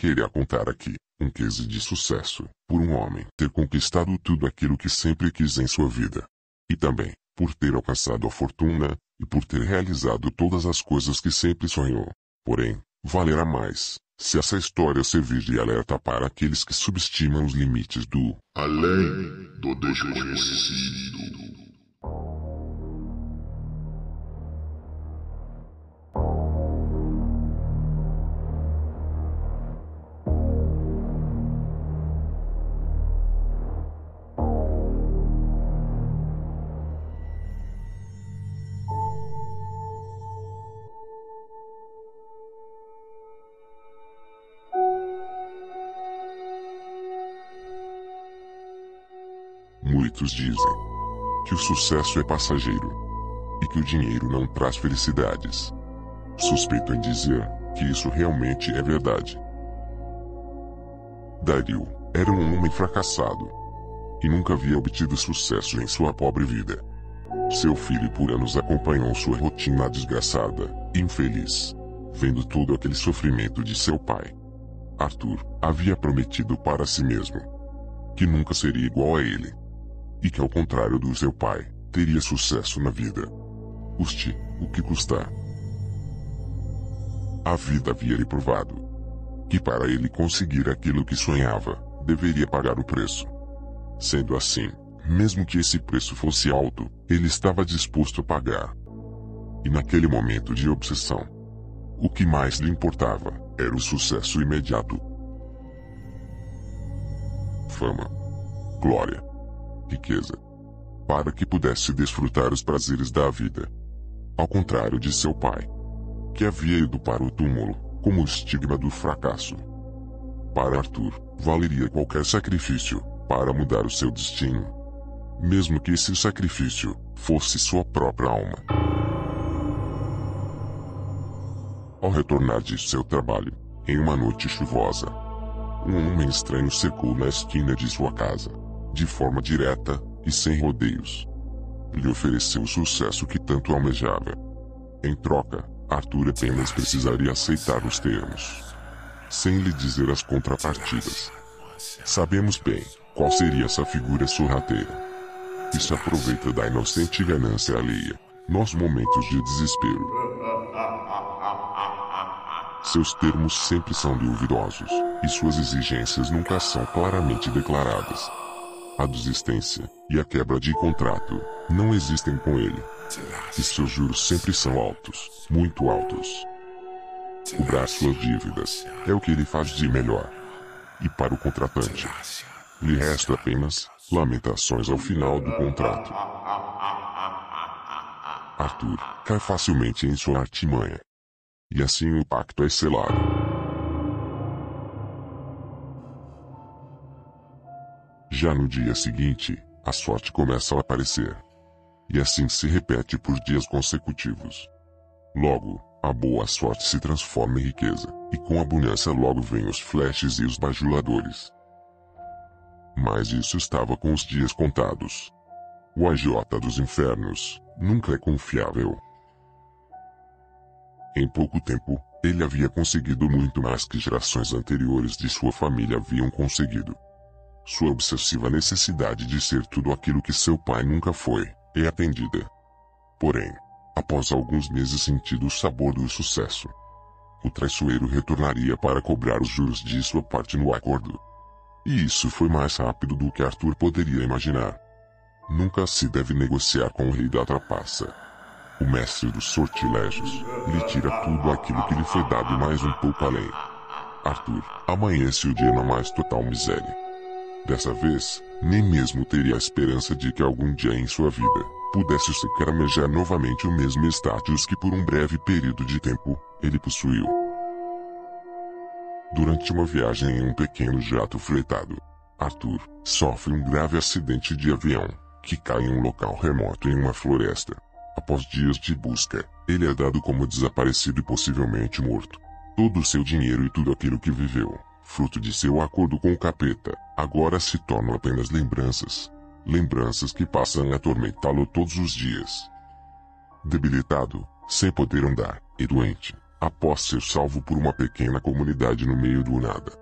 Queria contar aqui um case de sucesso por um homem ter conquistado tudo aquilo que sempre quis em sua vida. E também por ter alcançado a fortuna e por ter realizado todas as coisas que sempre sonhou. Porém, valerá mais se essa história servir de alerta para aqueles que subestimam os limites do além do desconhecido. Muitos dizem que o sucesso é passageiro e que o dinheiro não traz felicidades. Suspeito em dizer que isso realmente é verdade. Dario era um homem fracassado e nunca havia obtido sucesso em sua pobre vida. Seu filho por anos acompanhou sua rotina desgraçada infeliz, vendo todo aquele sofrimento de seu pai. Arthur havia prometido para si mesmo que nunca seria igual a ele e que ao contrário do seu pai, teria sucesso na vida. Custe o que custar. A vida havia lhe provado que para ele conseguir aquilo que sonhava, deveria pagar o preço. Sendo assim, mesmo que esse preço fosse alto, ele estava disposto a pagar. E naquele momento de obsessão, o que mais lhe importava era o sucesso imediato. Fama, glória, riqueza, para que pudesse desfrutar os prazeres da vida. Ao contrário de seu pai, que havia ido para o túmulo, como o estigma do fracasso. Para Arthur, valeria qualquer sacrifício para mudar o seu destino. Mesmo que esse sacrifício fosse sua própria alma. Ao retornar de seu trabalho, em uma noite chuvosa, um homem estranho cercou na esquina de sua casa de forma direta e sem rodeios. Lhe ofereceu o sucesso que tanto almejava. Em troca, Arthur apenas precisaria aceitar os termos, sem lhe dizer as contrapartidas. Sabemos bem qual seria essa figura sorrateira. Que se aproveita da inocente ganância alheia, nos momentos de desespero. Seus termos sempre são duvidosos, e suas exigências nunca são claramente declaradas a desistência e a quebra de contrato não existem com ele. E seus juros sempre são altos, muito altos. Cobrar suas dívidas é o que ele faz de melhor. E para o contratante, lhe resta apenas lamentações ao final do contrato. Arthur cai facilmente em sua artimanha. E assim o pacto é selado. Já no dia seguinte, a sorte começa a aparecer. E assim se repete por dias consecutivos. Logo, a boa sorte se transforma em riqueza, e com abundância logo vêm os flashes e os bajuladores. Mas isso estava com os dias contados. O agiota dos infernos nunca é confiável. Em pouco tempo, ele havia conseguido muito mais que gerações anteriores de sua família haviam conseguido. Sua obsessiva necessidade de ser tudo aquilo que seu pai nunca foi, é atendida. Porém, após alguns meses sentindo o sabor do sucesso, o traiçoeiro retornaria para cobrar os juros de sua parte no acordo. E isso foi mais rápido do que Arthur poderia imaginar. Nunca se deve negociar com o rei da trapaça. O mestre dos sortilégios lhe tira tudo aquilo que lhe foi dado mais um pouco além. Arthur amanhece o dia na mais total miséria. Dessa vez, nem mesmo teria a esperança de que algum dia em sua vida pudesse sequer almejar novamente o mesmo status que por um breve período de tempo ele possuiu. Durante uma viagem em um pequeno jato fretado, Arthur sofre um grave acidente de avião que cai em um local remoto em uma floresta. Após dias de busca, ele é dado como desaparecido e possivelmente morto. Todo o seu dinheiro e tudo aquilo que viveu fruto de seu acordo com o capeta, agora se tornam apenas lembranças. Lembranças que passam a atormentá-lo todos os dias. Debilitado, sem poder andar, e doente, após ser salvo por uma pequena comunidade no meio do nada.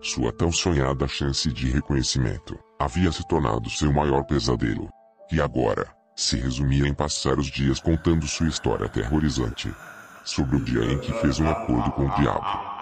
Sua tão sonhada chance de reconhecimento havia se tornado seu maior pesadelo. E agora, se resumia em passar os dias contando sua história aterrorizante sobre o dia em que fez um acordo com o diabo.